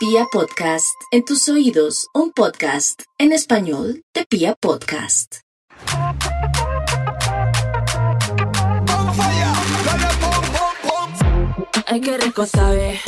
Pia Podcast, en tus oídos, un podcast en español de Pia Podcast. Ay, qué rico sabe.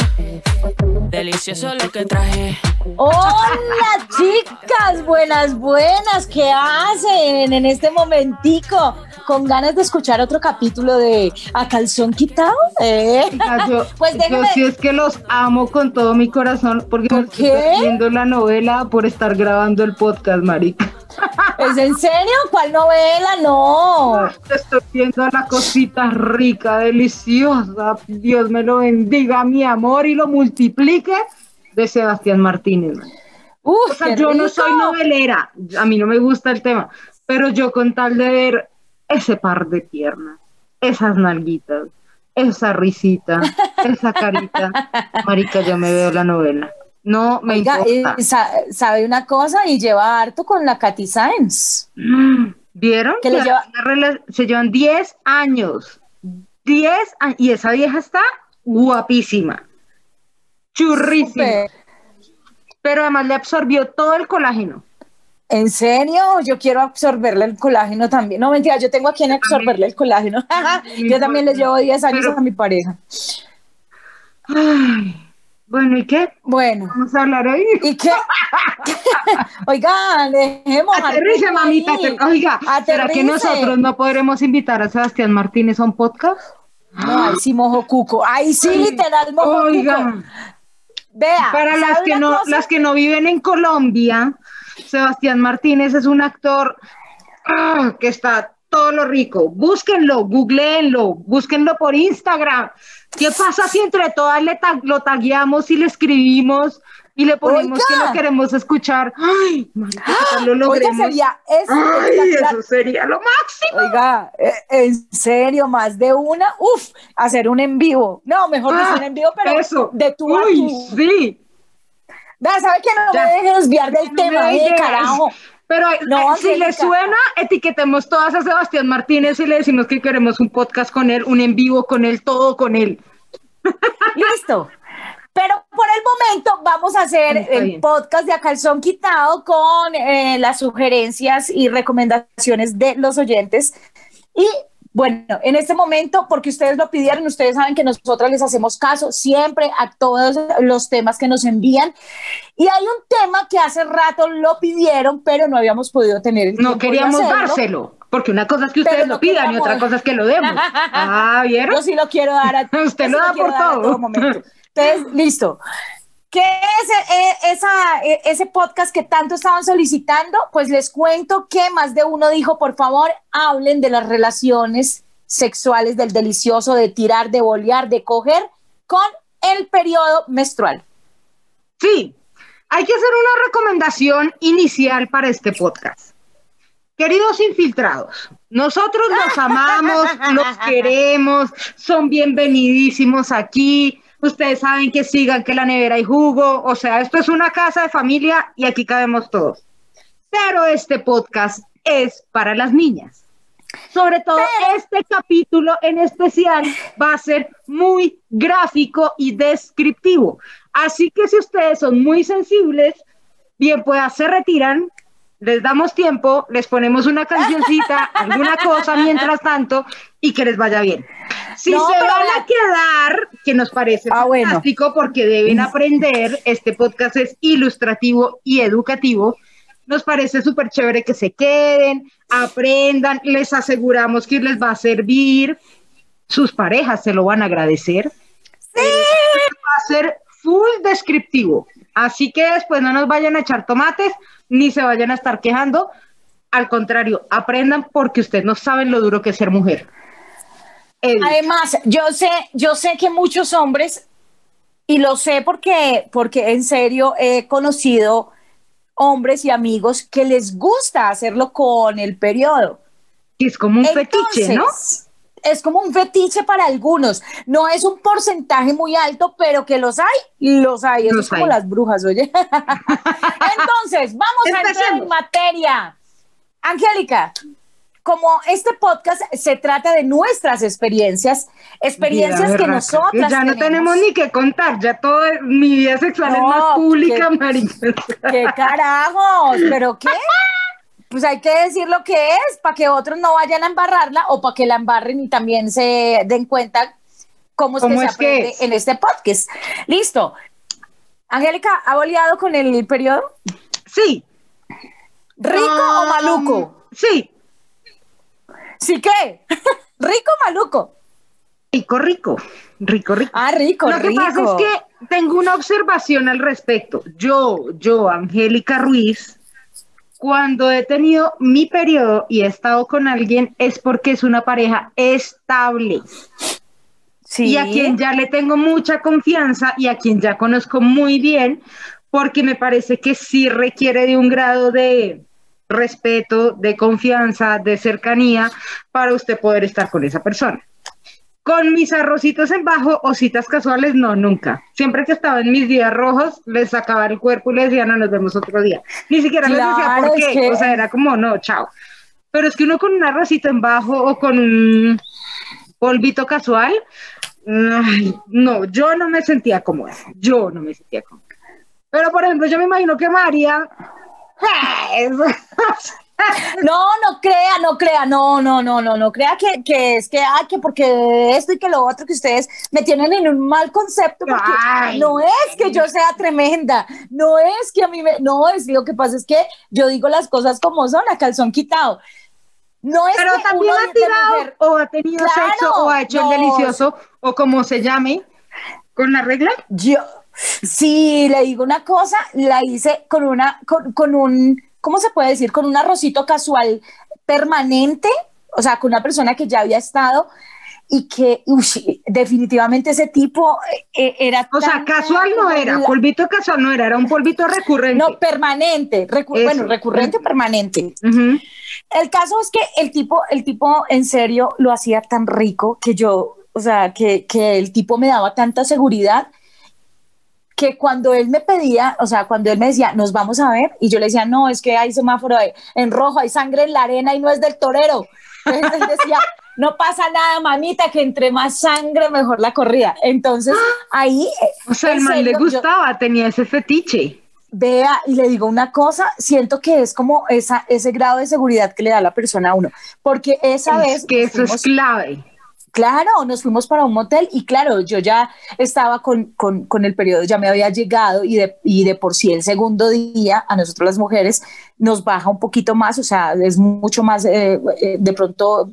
Delicioso lo que traje. Hola chicas, buenas, buenas, ¿qué hacen en este momentico? ¿Con ganas de escuchar otro capítulo de A Calzón Quitado? ¿Eh? Yo, Pues déjeme- yo sí es que los amo con todo mi corazón porque ¿Por estoy perdiendo la novela por estar grabando el podcast, marica. ¿Es en serio? ¿Cuál novela? No. Estoy viendo la cosita rica, deliciosa. Dios me lo bendiga, mi amor, y lo multiplique de Sebastián Martínez. Uf, O sea, yo no soy novelera, a mí no me gusta el tema, pero yo con tal de ver ese par de piernas, esas nalguitas, esa risita, esa carita, marica, yo me veo la novela. No me Oiga, importa. eh, sa- sabe una cosa y lleva harto con la Katy Sáenz. ¿Vieron? que le lleva- Se llevan 10 años. 10 años. Y esa vieja está guapísima. Churrísima. Súper. Pero además le absorbió todo el colágeno. ¿En serio? Yo quiero absorberle el colágeno también. No, mentira, yo tengo a quien absorberle el colágeno. yo también le llevo 10 años Pero- a mi pareja. Ay, bueno, ¿y qué? Bueno, Vamos a hablar hoy. ¿y qué? Oigan, dejemos. Aterrice, mamita. ater- Oiga, ¿será que Aterrice. nosotros no podremos invitar a Sebastián Martínez a un podcast? No, ahí sí mojo cuco. Ahí sí, literal mojo Oiga. cuco. Vea. Para las ¿sabe que, no, cosa? las que no viven en Colombia, Sebastián Martínez es un actor ah, que está todo lo rico. Búsquenlo, googleenlo, búsquenlo por Instagram. ¿Qué pasa si entre todas le tag- lo tagueamos y le escribimos y le ponemos Oiga. que lo queremos escuchar? ¡Ay, marica, lo Oiga, logremos! sería eso. ¡Ay, eso sería lo máximo! Oiga, eh, en serio, más de una, uf, hacer un en vivo. No, mejor Ah, un en vivo, pero eso. de a ¡Uy, tú. sí! ¿sabe que no Ya. me deje desviar del No tema, digas. carajo? Pero No, eh, si le suena, etiquetemos todas a Sebastián Martínez y le decimos que queremos un podcast con él, un en vivo con él, todo con él. Listo. Pero por el momento vamos a hacer Está el bien. podcast de A Calzón Quitado con eh, las sugerencias y recomendaciones de los oyentes. Y bueno, en este momento, porque ustedes lo pidieron, ustedes saben que nosotros les hacemos caso siempre a todos los temas que nos envían. Y hay un tema que hace rato lo pidieron, pero no habíamos podido tener el No de queríamos hacerlo. dárselo, porque una cosa es que ustedes lo pidan y otra cosa es que lo demos. Ah, ¿vieron? Yo sí lo quiero dar a Usted lo da por todo. momento. Entonces, listo. ¿Qué es eh, ese podcast que tanto estaban solicitando? Pues les cuento que más de uno dijo, por favor, hablen de las relaciones sexuales, del delicioso, de tirar, de bolear, de coger con el periodo menstrual. Sí, hay que hacer una recomendación inicial para este podcast. Queridos infiltrados, nosotros los amamos, los queremos, son bienvenidísimos aquí. Ustedes saben que sigan que la nevera hay jugo, o sea, esto es una casa de familia y aquí cabemos todos. Pero este podcast es para las niñas. Sobre todo este capítulo en especial va a ser muy gráfico y descriptivo. Así que si ustedes son muy sensibles, bien pueda se retiran, les damos tiempo, les ponemos una cancioncita, alguna cosa mientras tanto y que les vaya bien. Si No, se van a quedar, que nos parece Ah, bueno. fantástico porque deben aprender, este podcast es ilustrativo y educativo, nos parece súper chévere que se queden, aprendan, les aseguramos que les va a servir, sus parejas se lo van a agradecer. Va a ser full descriptivo, así que después no nos vayan a echar tomates ni se vayan a estar quejando. Al contrario, aprendan porque ustedes no saben lo duro que es ser mujer. Además, yo sé, yo sé que muchos hombres, y lo sé porque, porque en serio he conocido hombres y amigos que les gusta hacerlo con el periodo. que es como un fetiche, ¿no? Es como un fetiche para algunos. No es un porcentaje muy alto, pero que los hay, los hay. Eso Los es como hay. las brujas, oye. Entonces, vamos a entrar en materia. Angélica, como este podcast se trata de nuestras experiencias, experiencias que nosotras Ya no tenemos ni que contar, ya todo mi vida sexual es No, más pública, que- marica. ¿Qué carajos? ¿Pero qué? Pues hay que decir lo que es para que otros no vayan a embarrarla o para que la embarren y también se den cuenta cómo es que ¿Cómo se que aprende es? en este podcast. Listo. Angélica, ¿ha boleado con el periodo? Sí. ¿Rico o maluco? Sí, ¿Sí qué? ¿Rico o maluco? rico, rico, rico, rico. Ah, rico, Lo que rico. pasa es que tengo una observación al respecto. Yo, yo, Angélica Ruiz, cuando he tenido mi periodo y he estado con alguien es porque es una pareja estable sí. y a quien ya le tengo mucha confianza y a quien ya conozco muy bien, porque me parece que sí requiere de un grado de respeto, de confianza, de cercanía para usted poder estar con esa persona. Con mis arrocitos en bajo o citas casuales, no, nunca. Siempre que estaba en mis días rojos, les sacaba el cuerpo y les decía, no, nos vemos otro día. Ni siquiera les decía por es qué. que- O sea, era como, no, chao. Pero es que uno con un arrocito en bajo o con un polvito casual, no, yo no me sentía cómoda. Yo no me sentía cómoda. Pero, por ejemplo, yo me imagino que María... No, no crea, no crea, no, no, no, no, no crea que, que es que, ay, que porque esto y que lo otro que ustedes me tienen en un mal concepto, porque Ay. no es que yo sea tremenda, no es que a mí me, no es, lo que pasa es que yo digo las cosas como son, a calzón quitado. No es Pero que también uno ha tirado mujer- o ha tenido Claro, sexo o ha hecho no. el delicioso o como se llame con la regla. Yo, sí, le digo una cosa, la hice con una, con, con un, ¿cómo se puede decir? Con un arrocito casual permanente, o sea, con una persona que ya había estado y que uy, definitivamente ese tipo eh, era... O sea, casual no era, la- polvito casual no era, era un polvito recurrente. no, permanente, recu- Eso. bueno, recurrente, permanente. El caso es que el tipo, el tipo en serio lo hacía tan rico que yo, o sea, que, que el tipo me daba tanta seguridad que cuando él me pedía, o sea, cuando él me decía, nos vamos a ver, y yo le decía, no, es que hay semáforo de- en rojo, hay sangre en la arena y no es del torero. Entonces él decía, no pasa nada, mamita, que entre más sangre, mejor la corrida. Entonces ahí... eh, O sea, el man le serio, yo- gustaba, tenía ese fetiche. Vea, y le digo una cosa, siento que es como esa, ese grado de seguridad que le da la persona a uno, porque esa vez... Que eso es clave. Claro, nos fuimos para un motel y claro, yo ya estaba con, con, con el periodo, ya me había llegado y de, y de por sí el segundo día a nosotros las mujeres nos baja un poquito más, o sea, es mucho más eh, eh, de pronto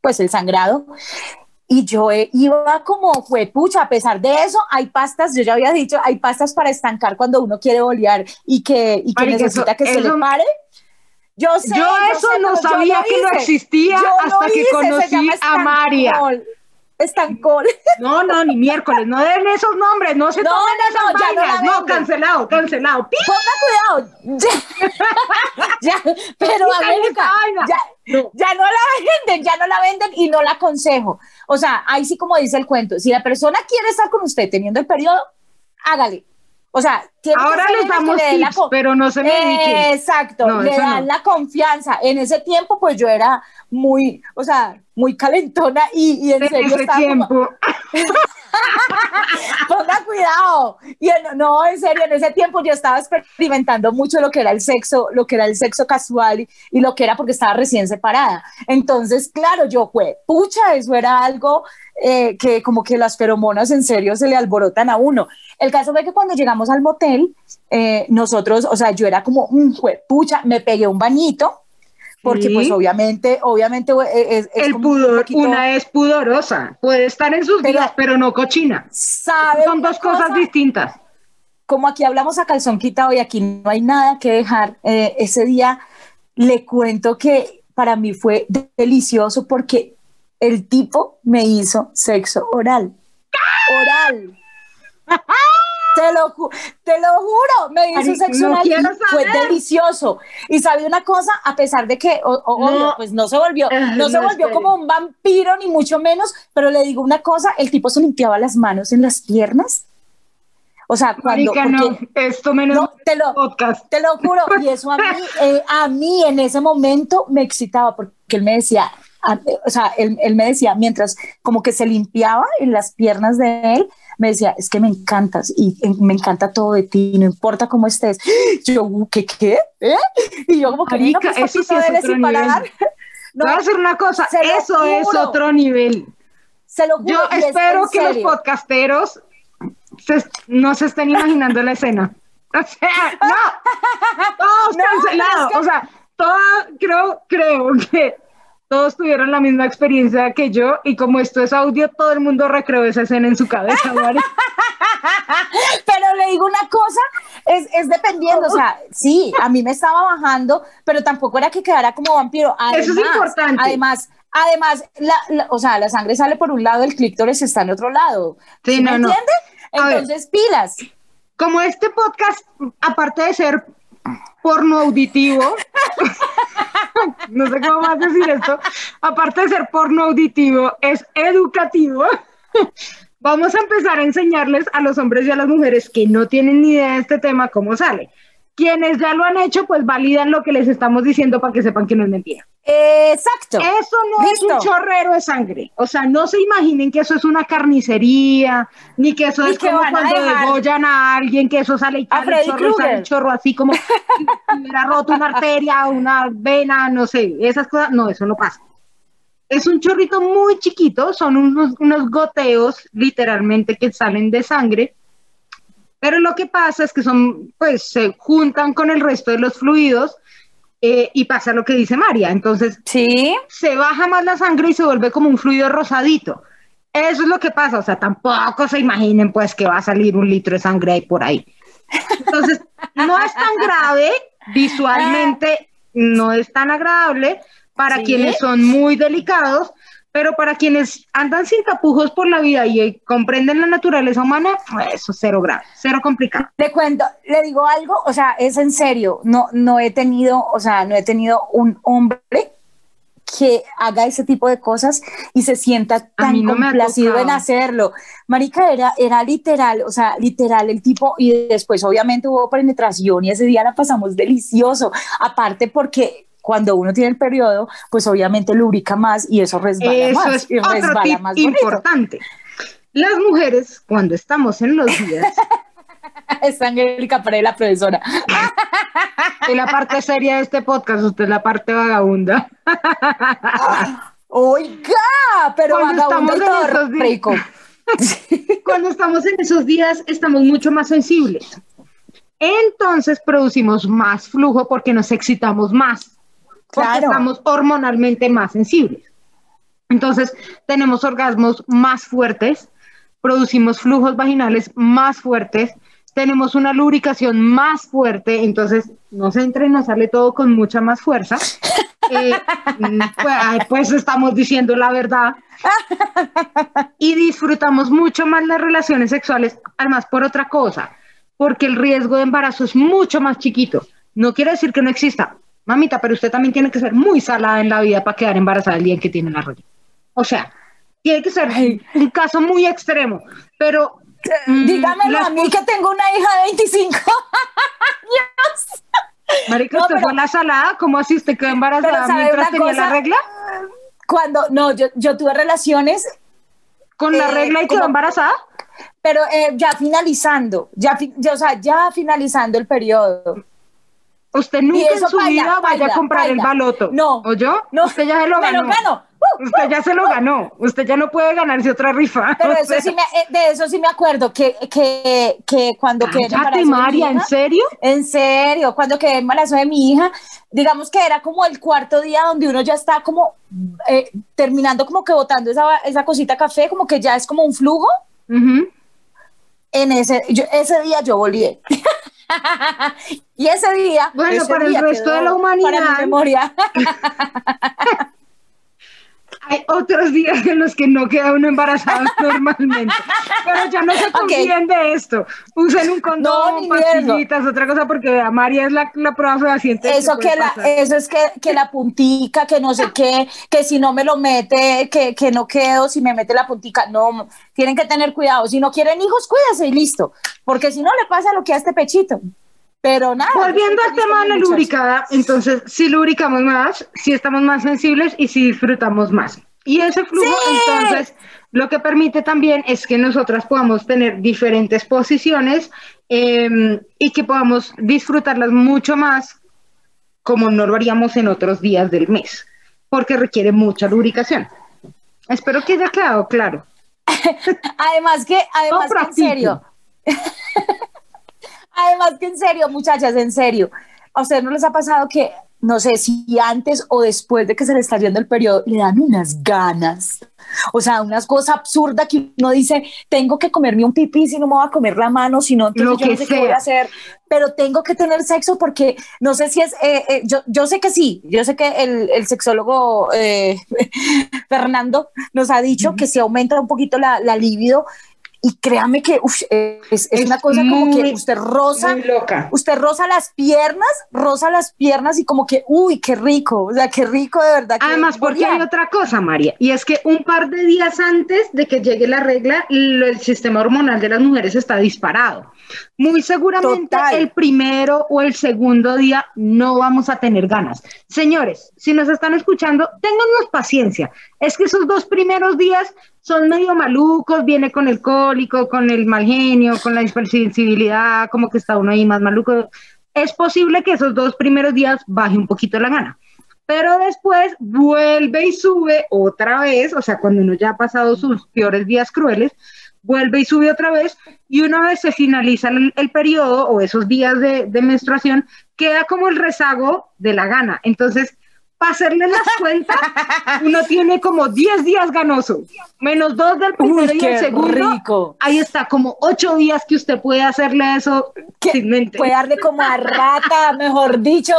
pues el sangrado. Y yo eh, iba como, fue pucha, a pesar de eso, hay pastas, yo ya había dicho, hay pastas para estancar cuando uno quiere bolear y que, y que Marica, necesita eso- que se eso- le pare. Yo sé, Yo eso sé, no sabía que no existía Yo hasta que conocí a María. estancol. No, no, ni miércoles, no den esos nombres, no se No, tomen no, esas no, ya no cancelado, cancelado. ¡Pi! Ponga cuidado. Ya, ya, pero América, ya, ya no la venden, ya no la venden y no la aconsejo. O sea, ahí sí como dice el cuento, si la persona quiere estar con usted teniendo el periodo, hágale. O sea, tiene que Ahora ser les que damos le co- pero no se mediquen. Exacto, No, le dan no. la confianza. En ese tiempo, pues yo era muy, o sea, muy calentona y, y en En serio ese estaba como- tiempo. Ponga cuidado. Y en- no, en serio, en ese tiempo yo estaba experimentando mucho lo que era el sexo, lo que era el sexo casual y, lo que era porque estaba recién separada. Entonces, claro, yo fue, pucha, eso era algo eh, que como que las feromonas en serio se le alborotan a uno. El caso fue que cuando llegamos al motel, eh, nosotros, o sea, yo era como, "Mm, jue- pucha, me pegué un bañito. Porque Sí. pues obviamente, obviamente eh, es, es el un pudor, poquito- una es pudorosa, puede estar en sus Pero- días, pero no cochina. ¿sabe Son dos cosas cosa? distintas. como aquí hablamos a calzón quitado y aquí no hay nada que dejar, eh, ese día le cuento que para mí fue de- delicioso porque el tipo me hizo sexo oral. Oral. Te lo, te lo juro, me hizo sexo no fue delicioso. Y sabía una cosa, a pesar de que, o- o- No. obvio, pues no se volvió, no se no, volvió espere. como un vampiro, ni mucho menos, pero le digo una cosa, el tipo se limpiaba las manos en las piernas. O sea, cuando... Marica, no, esto menos no, te lo, podcast. te lo juro, y eso a mí, eh, a mí en ese momento me excitaba porque él me decía, a- o sea, él, él me decía, mientras como que se limpiaba en las piernas de él, me decía, es que me encantas y eh, me encanta todo de ti, no importa cómo estés. Yo, "Uh, ¿qué qué? ¿Eh? Y yo como que, Marica, "Venga, pues, eso sí es otro sin parar". nivel. No, voy a decir una cosa, eso es otro nivel. se lo juro. Yo es espero que los podcasteros se- no se estén imaginando la escena. O sea, no, todos No, cancelados. es que- O sea, todos, creo, creo que todos tuvieron la misma experiencia que yo y como esto es audio, todo el mundo recreó esa escena en su cabeza. ¿vale? Pero le digo una cosa, es, es dependiendo, o sea, sí, a mí me estaba bajando, pero tampoco era que quedara como vampiro. Además, Eso es importante. Además, además, la, la- o sea, la sangre sale por un lado, el clítoris está en otro lado. Sí, me no, no. entiendes? Ver. Entonces, pilas. Como este podcast, aparte de ser porno auditivo, no sé cómo más decir esto, aparte de ser porno auditivo, es educativo. Vamos a empezar a enseñarles a los hombres y a las mujeres que no tienen ni idea de este tema cómo sale. Quienes ya lo han hecho, pues validan lo que les estamos diciendo para que sepan que no es mentira. Exacto. Eso no es un chorrero de sangre. O sea, no se imaginen que eso es una carnicería, ni que eso Ni es que como a cuando degollan a alguien, que eso sale y sale chorro, sale chorro así como si hubiera roto una arteria, una vena, no sé, esas cosas. No, eso no pasa. Es un chorrito muy chiquito, son unos, unos goteos literalmente que salen de sangre, pero lo que pasa es que son, pues se juntan con el resto de los fluidos eh, y pasa lo que dice María. Entonces, Sí. se baja más la sangre y se vuelve como un fluido rosadito. Eso es lo que pasa, o sea, tampoco se imaginen pues que va a salir un litro de sangre ahí por ahí. Entonces, no es tan grave, visualmente no es tan agradable para Sí. quienes son muy delicados, pero para quienes andan sin tapujos por la vida y eh, comprenden la naturaleza humana, eso es cero grave, cero complicado. Le cuento, le digo algo, o sea, es en serio, no, no he tenido, o sea, no he tenido un hombre que haga ese tipo de cosas y se sienta tan no complacido en hacerlo. Marica, era, era literal, o sea, literal el tipo, y después obviamente hubo penetración y ese día la pasamos delicioso, aparte porque cuando uno tiene el periodo, pues obviamente lubrica más y eso resbala Eso más. es y otro resbala tip más importante. Las mujeres, cuando estamos en los días, Es Angélica Pared, la profesora. es la parte seria de este podcast, usted es la parte vagabunda. Oiga, pero Cuando estamos en esos días. Cuando estamos en esos días, estamos mucho más sensibles. Entonces producimos más flujo porque nos excitamos más. Porque Claro. estamos hormonalmente más sensibles. Entonces, tenemos orgasmos más fuertes, producimos flujos vaginales más fuertes, tenemos una lubricación más fuerte, entonces nos entra y nos sale todo con mucha más fuerza. Eh, mm, pues, pues estamos diciendo la verdad. Y disfrutamos mucho más las relaciones sexuales, además por otra cosa, porque el riesgo de embarazo es mucho más chiquito. No quiere decir que no exista, mamita, pero usted también tiene que ser muy salada en la vida para quedar embarazada el día en que tiene la regla. O sea, tiene que ser un caso muy extremo, pero mm, Dígamelo a mí que tengo una hija de 25. Marica, No, usted pero- fue la salada, ¿cómo así usted quedó embarazada ¿sabe mientras tenía la regla? Cuando, no, yo, yo tuve relaciones, ¿Con la Eh, regla y quedó embarazada? pero eh, ya finalizando, ya, ya, o sea, ya finalizando el periodo. Usted nunca en su baila, vida vaya a baila, comprar el baila. baloto. No, ¿O yo? no. Usted ya se lo Me ganó. lo gano. ¡Uh! Usted ya se lo ganó. Usted ya no puede ganarse otra rifa. Pero eso sea, sí me, eh, de eso sí me acuerdo, que, que, que cuando quedé embarazo de mi María, ¿en hija- serio? En serio, cuando quedé embarazo de mi hija, digamos que era como el cuarto día donde uno ya está como eh, terminando como que botando esa, esa cosita café, como que ya es como un flujo. Ujú. En ese, yo- ese día yo volví. y ese día. Bueno, ese para el día resto quedó de la humanidad. Para mi memoria. hay otros días en los que no queda uno embarazado normalmente. Pero ya no se confíen de esto. Usen un condón, no, pastillitas, otra cosa, porque a María es la, la prueba fehaciente. Eso, que, la, eso es que, que, la puntica, que no sé qué, que si no me lo mete, que, que no quedo, si me mete la puntica. No, tienen que tener cuidado. Si no quieren hijos, cuídense y listo. Porque si no, le pasa lo que a este pechito. Pero nada. Volviendo al tema de la lubricada, entonces si lubricamos más, si estamos más sensibles y si disfrutamos más. Y ese flujo, entonces, lo que permite también es que nosotras podamos tener diferentes posiciones em, y que podamos disfrutarlas mucho más como no lo haríamos en otros días del mes, porque requiere mucha lubricación. Espero que haya quedado claro. además que, además que en serio. además que en serio, muchachas, en serio. ¿A ustedes no les ha pasado que no sé si antes o después de que se le está yendo el periodo, le dan unas ganas. O sea, unas cosas absurdas que uno dice, tengo que comerme un pipí si no me voy a comer la mano, si no, entonces Lo yo que no sé qué voy a hacer, pero tengo que tener sexo porque no sé si es, eh, eh, yo, yo sé que sí, yo sé que el, el sexólogo eh, Fernando nos ha dicho que si aumenta un poquito la, la libido, y créame que es, una cosa como que usted rosa, usted rosa las piernas, rosa las piernas y como que, uy, qué rico, o sea, qué rico de verdad. Además, porque hay otra cosa, María, y es que un par de días antes de que llegue la regla, el sistema hormonal de las mujeres está disparado. Muy seguramente el primero o el segundo día no vamos a tener ganas. Señores, si nos están escuchando, téngannos paciencia. Es que esos dos primeros días son medio malucos, viene con el cólico, con el mal genio, con la hipersensibilidad, como que está uno ahí más maluco. Es posible que esos dos primeros días baje un poquito la gana, pero después vuelve y sube otra vez, o sea, cuando uno ya ha pasado sus peores días crueles, vuelve y sube otra vez, y una vez se finaliza el, periodo o esos días de, de menstruación, queda como el rezago de la gana. Entonces, para hacerle las cuentas, uno tiene como 10 días ganoso, menos dos del primero y el segundo. Rico. Ahí está, como 8 días que usted puede hacerle eso sin mente. Puede darle como a rata, mejor dicho.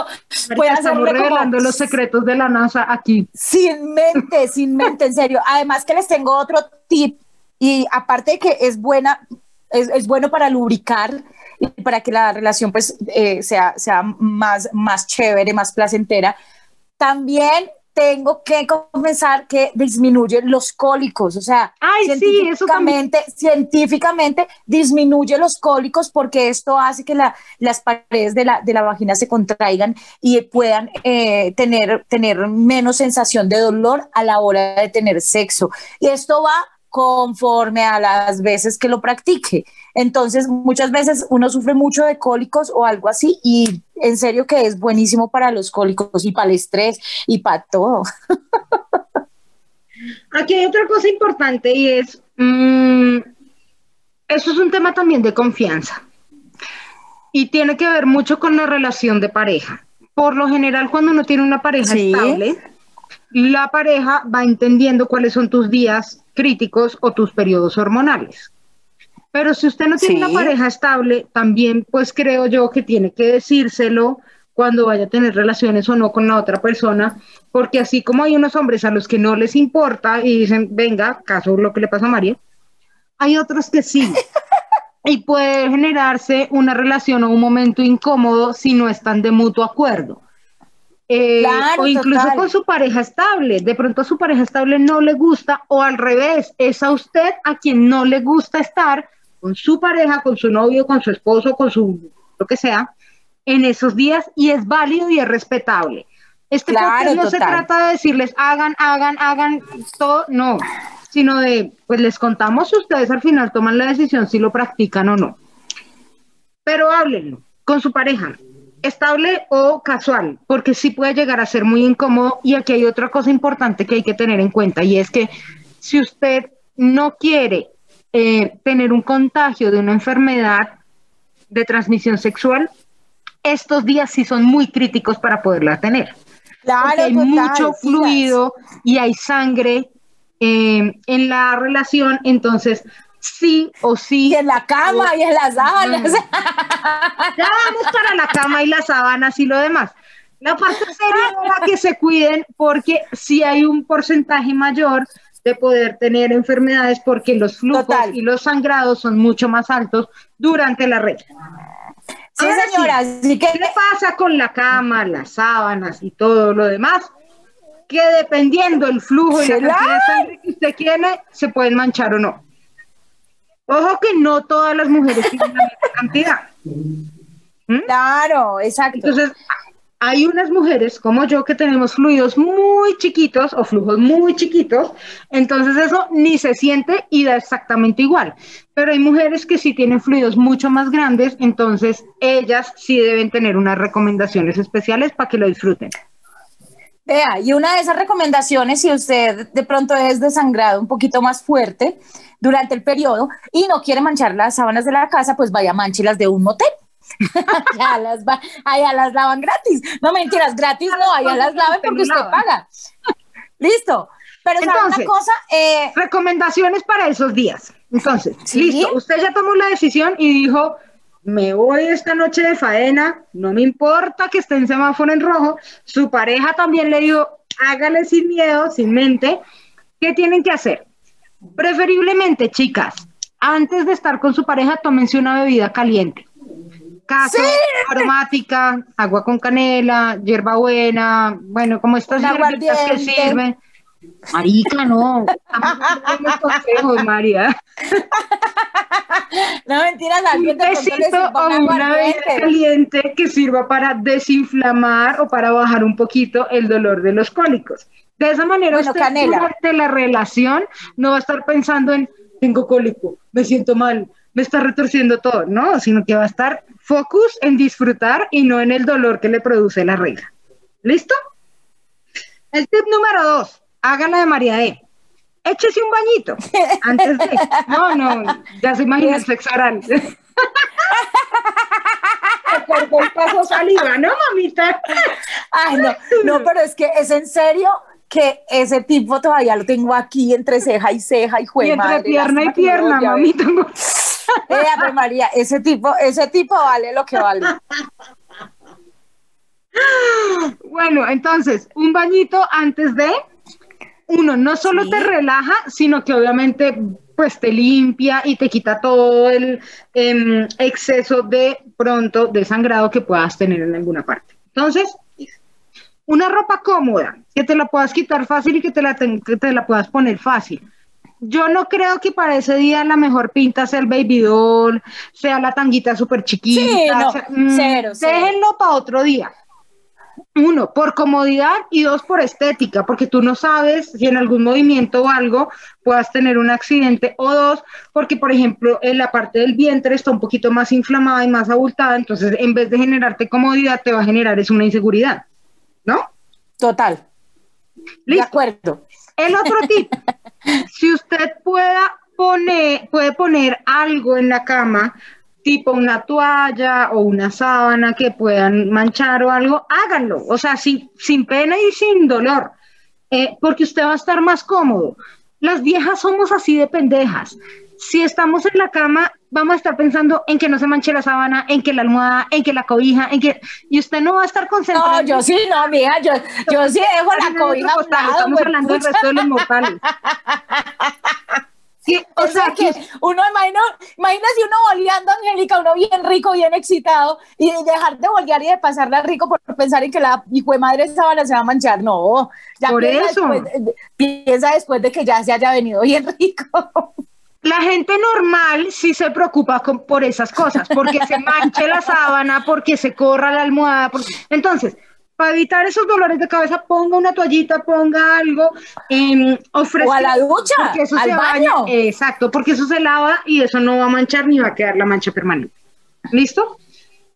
puede estamos revelando los secretos de la NASA aquí. Sin mente, sin mente, en serio. Además que les tengo otro tip y aparte de que es buena, es, es bueno para lubricar y para que la relación pues eh, sea, sea más, más chévere, más placentera también tengo que confesar que disminuye los cólicos, o sea, científicamente, científicamente disminuye los cólicos porque esto hace que las paredes de la, de la, vagina se contraigan y puedan eh, tener, tener menos sensación de dolor a la hora de tener sexo. Y esto va conforme a las veces que lo practique. Entonces, muchas veces uno sufre mucho de cólicos o algo así y en serio que es buenísimo para los cólicos y para el estrés y para todo. Aquí hay otra cosa importante y es, mm, eso es un tema también de confianza y tiene que ver mucho con la relación de pareja. Por lo general, cuando uno tiene una pareja estable, la pareja va entendiendo cuáles son tus días críticos o tus periodos hormonales. Pero si usted no tiene una pareja estable, también pues creo yo que tiene que decírselo cuando vaya a tener relaciones o no con la otra persona, porque así como hay unos hombres a los que no les importa y dicen, venga, caso lo que le pasa a María, hay otros que sí. y puede generarse una relación o un momento incómodo si no están de mutuo acuerdo. Eh, o incluso con su pareja estable. De pronto a su pareja estable no le gusta o al revés, es a usted a quien no le gusta estar con su pareja, con su novio, con su esposo, con su lo que sea, en esos días y es válido y es respetable. Este claro, no se trata de decirles hagan, hagan, hagan todo, no, sino de pues les contamos si ustedes al final toman la decisión si lo practican o no. Pero háblenlo con su pareja estable o casual, porque sí puede llegar a ser muy incómodo. Y aquí hay otra cosa importante que hay que tener en cuenta y es que si usted no quiere eh, tener un contagio de una enfermedad de transmisión sexual, estos días sí son muy críticos para poderla tener. Claro, hay mucho fluido y hay sangre eh, en la relación, entonces sí o sí. Y en la cama y en las sábanas. Ya vamos para la cama y las sábanas y lo demás. La parte seria era que se cuiden porque si hay un porcentaje mayor de poder tener enfermedades porque los flujos Total. y los sangrados son mucho más altos durante la regla. Sí, Ahora señora, así que ¿Qué le pasa con la cama, las sábanas y todo lo demás? Que dependiendo el flujo y la cantidad de sangre que usted tiene, se pueden manchar o no. Ojo que no todas las mujeres tienen la misma cantidad. claro, exacto. Entonces, hay unas mujeres como yo que tenemos fluidos muy chiquitos o flujos muy chiquitos, entonces eso ni se siente y da exactamente igual. Pero hay mujeres que sí tienen fluidos mucho más grandes, entonces ellas sí deben tener unas recomendaciones especiales para que lo disfruten. Vea, y una de esas recomendaciones, si usted de pronto es desangrado un poquito más fuerte durante el periodo y no quiere manchar las sábanas de la casa, pues vaya manchilas de un motel. allá, las va- allá las lavan gratis. No mentiras, gratis no, allá las lavan porque usted paga. Listo. Pero ¿sabe una Entonces, cosa? Eh, Recomendaciones para esos días. Entonces, Sí. listo, usted ya tomó la decisión y dijo, me voy esta noche de faena, no me importa que esté en semáforo en rojo, su pareja también le dijo, hágale sin miedo, sin mente, ¿qué tienen que hacer? Preferiblemente, chicas, antes de estar con su pareja, tómense una bebida caliente. Caso, aromática, agua con canela, hierbabuena, bueno, como estas hierbitas que sirven. Marica, no. Consejos, María. no mentiras, Un sirva o un una bebida caliente que sirva para desinflamar o para bajar un poquito el dolor de los cólicos. De esa manera, Bueno, usted canela. durante la relación no va a estar pensando en tengo cólico, me siento mal, me está retorciendo todo, no, sino que va a estar focus en disfrutar y no en el dolor que le produce la regla. ¿Listo? El tip número dos, hágala de María E. Échese un bañito antes de. No, no, ya se imagina el sexo oral. Por un paso saliva, ¿no, mamita? Ay, no, no, pero es que es en serio que ese tipo todavía lo tengo aquí entre ceja y ceja y Y jue entre madre, pierna y pierna, volví a ver. mamita. Eh, Ave María, ese tipo, ese tipo vale lo que vale. Bueno, entonces, un bañito antes de. Uno, no solo Sí. te relaja, sino que obviamente pues te limpia y te quita todo el em, exceso de pronto de sangrado que puedas tener en alguna parte. Entonces, una ropa cómoda, que te la puedas quitar fácil y que te la, que te la puedas poner fácil. Yo no creo que para ese día la mejor pinta sea el baby doll, sea la tanguita súper chiquita. Sí, no, sea- mm, cero, cero. Déjenlo para otro día. Uno, por comodidad y dos, por estética, porque tú no sabes si en algún movimiento o algo puedas tener un accidente. O dos, porque, por ejemplo, en la parte del vientre está un poquito más inflamada y más abultada, entonces en vez de generarte comodidad, te va a generar es una inseguridad. ¿No? Total, de Listo. acuerdo. El otro tip, si usted pueda poner, puede poner algo en la cama, tipo una toalla o una sábana que puedan manchar o algo, háganlo, o sea, sin, sin pena y sin dolor, eh, porque usted va a estar más cómodo. Las viejas somos así de pendejas. Si estamos en la cama, vamos a estar pensando en que no se manche la sábana, en que la almohada, en que la cobija, en que... Y usted no va a estar concentrado. No, yo sí, no, mija, yo, yo sí dejo la cobija Estamos hablando del resto de los mortales. Sí, o, O sea, sea que uno imagina, imagina si uno boleando, Angélica, uno bien rico, bien excitado, y dejar de bolear y de pasarla rico por pensar en que la hijo de madre sábana se va a manchar. No, ya Por eso. Después, piensa después de que ya se haya venido bien rico. la gente normal sí se preocupa con- por esas cosas, porque se manche la sábana, porque se corra la almohada. porque- Entonces, para evitar esos dolores de cabeza, ponga una toallita, ponga algo, em, ofrezca. O a la ducha, eso al se baño. baña. Exacto, porque eso se lava y eso no va a manchar ni va a quedar la mancha permanente. ¿Listo?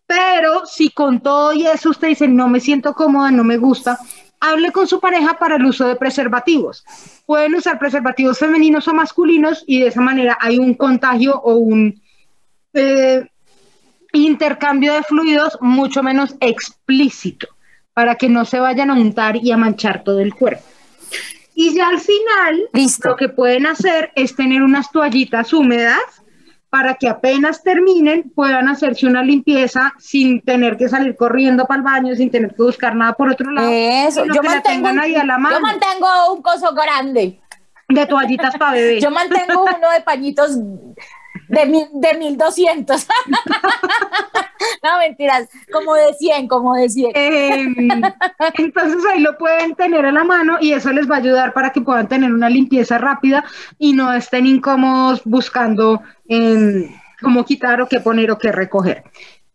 Pero si con todo y eso usted dice, no me siento cómoda, no me gusta, hable con su pareja para el uso de preservativos. Pueden usar preservativos femeninos o masculinos y de esa manera hay un contagio o un eh, intercambio de fluidos mucho menos explícito para que no se vayan a untar y a manchar todo el cuerpo. Y ya al final, Listo. lo que pueden hacer es tener unas toallitas húmedas para que apenas terminen puedan hacerse una limpieza sin tener que salir corriendo para el baño, sin tener que buscar nada por otro lado. Eso, yo mantengo, ahí a la mano yo mantengo un coso grande. de toallitas para bebé. Yo mantengo uno de pañitos de, mil, de 1200. no, mentiras, como de 100, como de 100. Eh, entonces ahí lo pueden tener a la mano y eso les va a ayudar para que puedan tener una limpieza rápida y no estén incómodos buscando eh, cómo quitar o qué poner o qué recoger.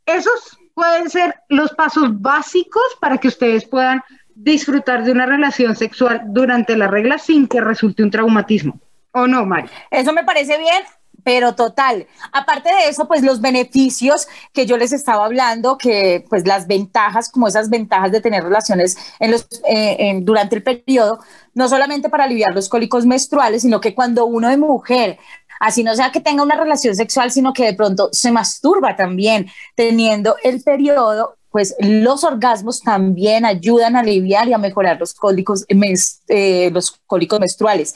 Esos pueden ser los pasos básicos para que ustedes puedan disfrutar de una relación sexual durante la regla sin que resulte un traumatismo. ¿O no, Mari? Eso me parece bien, pero total. Aparte de eso, pues los beneficios que yo les estaba hablando, que pues las ventajas, como esas ventajas de tener relaciones en los, eh, en- durante el periodo, no solamente para aliviar los cólicos menstruales, sino que cuando uno es mujer, así no sea que tenga una relación sexual, sino que de pronto se masturba también teniendo el periodo, pues los orgasmos también ayudan a aliviar y a mejorar los cólicos, eh, los cólicos menstruales.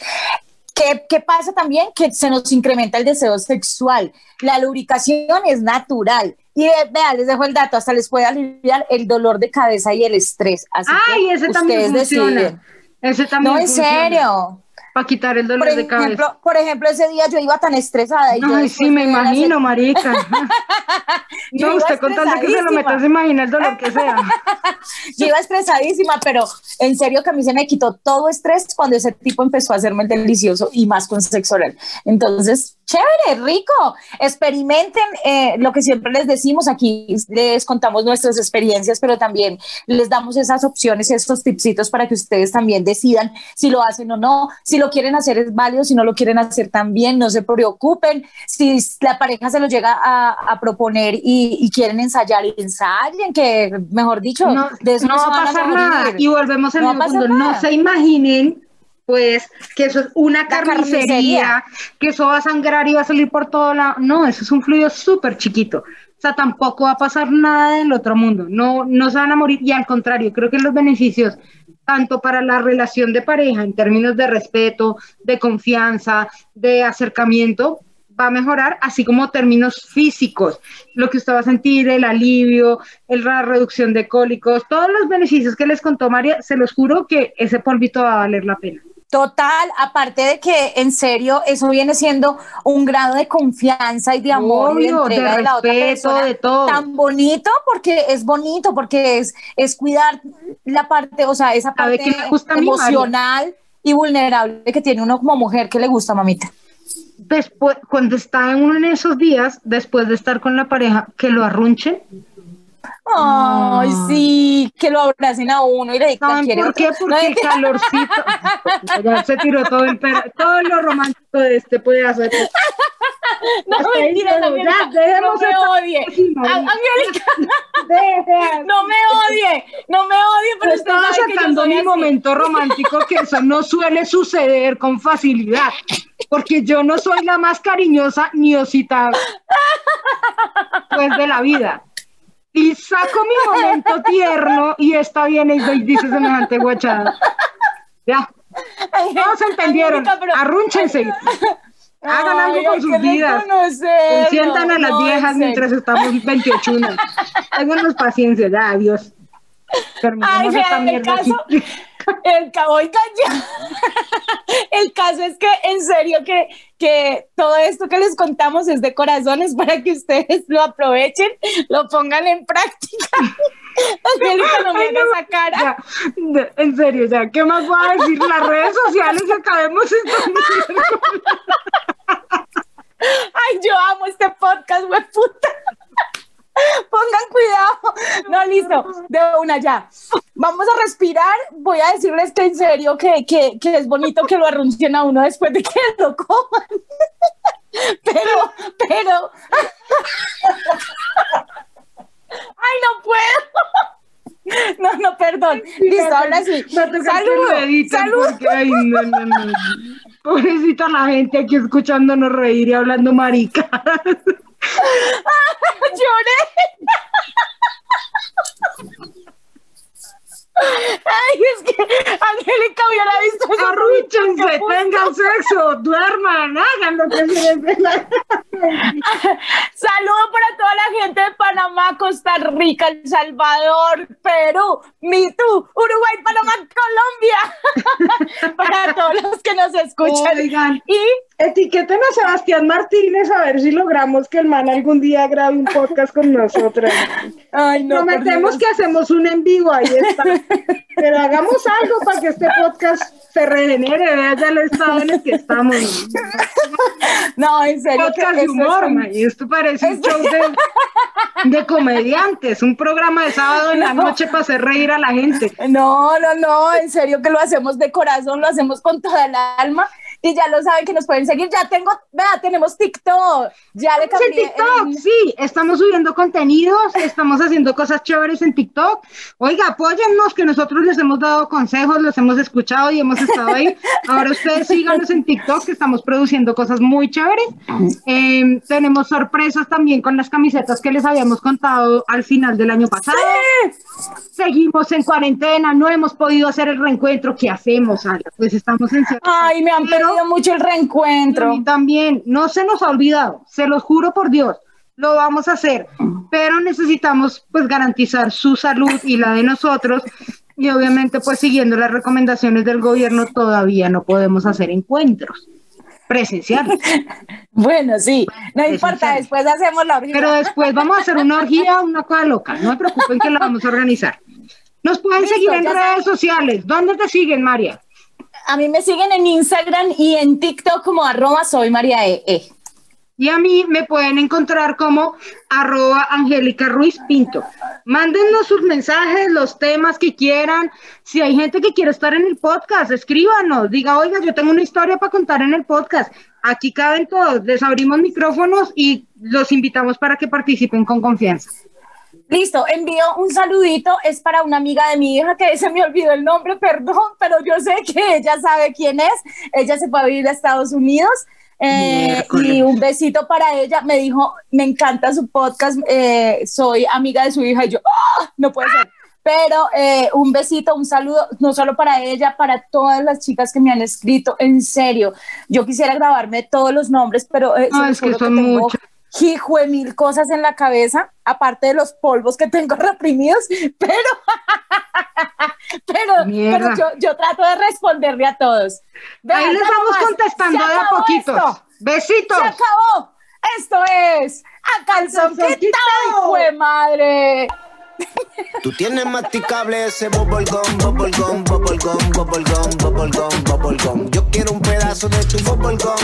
¿Qué, ¿Qué pasa también? Que se nos incrementa el deseo sexual. La lubricación es natural. Y eh, vea, les dejo el dato, hasta les puede aliviar el dolor de cabeza y el estrés. Así Ay, que ese también ustedes funciona. deciden. Ese también No, en serio. Para quitar el dolor Por de cabeza. ejemplo, por ejemplo, ese día yo iba tan estresada. Y yo Ay, sí, me imagino, marica. No, usted con tal de que se lo estresadísima. meta, se imagina el dolor que sea. Yo iba estresadísima, pero en serio que a mí se me quitó todo estrés cuando ese tipo empezó a hacerme el delicioso y más con sexo oral. Entonces, chévere, rico. Experimenten eh, lo que siempre les decimos aquí, les contamos nuestras experiencias, pero también les damos esas opciones, estos tipsitos para que ustedes también decidan si lo hacen o no. Si lo quieren hacer es válido, si no lo quieren hacer también, no se preocupen. Si la pareja se lo llega a, a proponer y, y quieren ensayar, ensayen, que mejor dicho, No, de eso no va a pasar nada. Y volvemos al No mismo punto. No se imaginen, pues, que eso es una carnicería, carnicería. que eso va a sangrar y va a salir por todo lado. No, eso es un fluido súper chiquito. O sea, tampoco va a pasar nada del otro mundo. No, no se van a morir. Y al contrario, creo que los beneficios, tanto para la relación de pareja, en términos de respeto, de confianza, de acercamiento, va a mejorar, así como términos físicos, lo que usted va a sentir, el alivio, el- la reducción de cólicos, todos los beneficios que les contó María, se los juro que ese polvito va a valer la pena. Total, aparte de que en serio eso viene siendo un grado de confianza y de amor y de entrega de, la otra respeto, persona de todo. tan bonito porque es bonito porque es es cuidar la parte, o sea, esa ¿Sabe parte emocional y vulnerable que tiene uno como mujer que le gusta, mamita. Después, cuando está en uno de esos días, después de estar con la pareja, que lo arrunchen. Ay, sí, que lo abracen a uno y le digan ¿Saben quiere por qué? No, Porque el calorcito. Ya se tiró todo, el per- todo lo romántico de este pedazo de no, hasta mentira. Angélica, Ya, no me odie. Angélica, no me odie, no me odie, pero usted Estaba sacando mi así. momento romántico, que eso no suele suceder con facilidad, porque yo no soy la más cariñosa ni osita pues de la vida. Y saco mi momento tierno y está bien y dice semejante guachada. Ya, todos entendieron. Arrúnchense. Hagan algo Ay, con sus vidas. Consientan a las No, viejas mientras estamos 28. Téngannos paciencia, ya, adiós. Ay, esta el mierda aquí. caso, el cabo y calla. El caso es que, en serio, que, que todo esto que les contamos es de corazones para que ustedes lo aprovechen, lo pongan en práctica. Angélica, no me Ay, hagas no, esa cara. Ya, de- en serio, ya, ¿qué más voy a decir? Las redes sociales acabemos esta. Ay, yo amo este podcast, puta. Pongan cuidado. No, listo, de una ya. Vamos a respirar. Voy a decirles que en serio que, que, que es bonito que lo arruncien a uno después de que lo coman. Pero, pero. Ay, no puedo. No, no, perdón. Listo, ahora sí. Salud. Salud. porque, ay, no, no, no. Pobrecita la gente aquí escuchándonos reír y hablando marica. Lloré. Ay, es que Angélica hubiera visto eso. Arrúchense, tengan sexo, duerman, hagan lo que se les la Saludo para toda la gente de Panamá, Costa Rica, El Salvador, Perú, Mitú, Uruguay, Panamá, Colombia. para todos los que nos escuchan. Oigan, Y etiqueten a Sebastián Martínez a ver si logramos que el man algún día grabe un podcast con nosotros. ay, no, Prometemos que hacemos un en vivo, ahí está. Pero hagamos algo para que este podcast se regenere, vea ya el estado en el que estamos. No, en serio. podcast de humor, un- ma, y esto parece un show de, de comediantes, un programa de sábado en la No. noche para hacer reír a la gente. No, no, no, en serio que lo hacemos de corazón, lo hacemos con toda el alma y ya lo saben que nos pueden seguir. Ya tengo, vea, tenemos TikTok, ya le en cambié. TikTok, el- sí, estamos subiendo contenidos, estamos haciendo cosas chéveres en TikTok. Oiga, apóyennos, que nosotros les hemos dado consejos, los hemos escuchado y hemos estado ahí. Ahora ustedes síganos en TikTok, que estamos produciendo cosas muy chéveres. Eh, tenemos sorpresas también con las camisetas que les habíamos contado al final del año pasado. Seguimos en cuarentena, no hemos podido hacer el reencuentro. ¿Qué hacemos, Ala? Pues estamos en Ay, me han Pero- mucho el reencuentro. mí también, no se nos ha olvidado, se los juro por Dios, lo vamos a hacer, pero necesitamos pues garantizar su salud y la de nosotros y obviamente pues siguiendo las recomendaciones del gobierno todavía no podemos hacer encuentros presenciales, Bueno, sí, no importa, después hacemos la orgía. pero después vamos a hacer una orgía, una cosa loca, no se preocupen que la vamos a organizar. Nos pueden Listo, seguir en redes sociales. ¿Dónde te siguen, María? A mí me siguen en Instagram y en TikTok como arroba soy María E. E. Y a mí me pueden encontrar como arroba Angélica Ruiz Pinto. Mándennos sus mensajes, los temas que quieran. Si hay gente que quiere estar en el podcast, escríbanos. Diga, oiga, yo tengo una historia para contar en el podcast. Aquí caben todos. Les abrimos micrófonos y los invitamos para que participen con confianza. Listo, envío un saludito, es para una amiga de mi hija que se me olvidó el nombre, perdón, pero yo sé que ella sabe quién es. Ella se fue a vivir a Estados Unidos. eh, y un besito para ella. Me dijo, me encanta su podcast, eh, soy amiga de su hija y yo, ¡ah! no puede ser. Pero eh, un besito, un saludo, no solo para ella, para todas las chicas que me han escrito, en serio. Yo quisiera grabarme todos los nombres, pero eh, No, se los es que son tengo muchos. Hijo de mil cosas en la cabeza, aparte de los polvos que tengo reprimidos, pero, pero, pero yo, yo trato de responderle a todos. Vean, Ahí les vamos más, contestando de a acabó poquitos. esto, Besitos. Se acabó. Esto es a calzón quitado, quitado. hijo de madre. Tú tienes masticable ese bubblegum, bubblegum, bubblegum, bubblegum, bubblegum, bubblegum. Yo quiero un pedazo de tu bubblegum,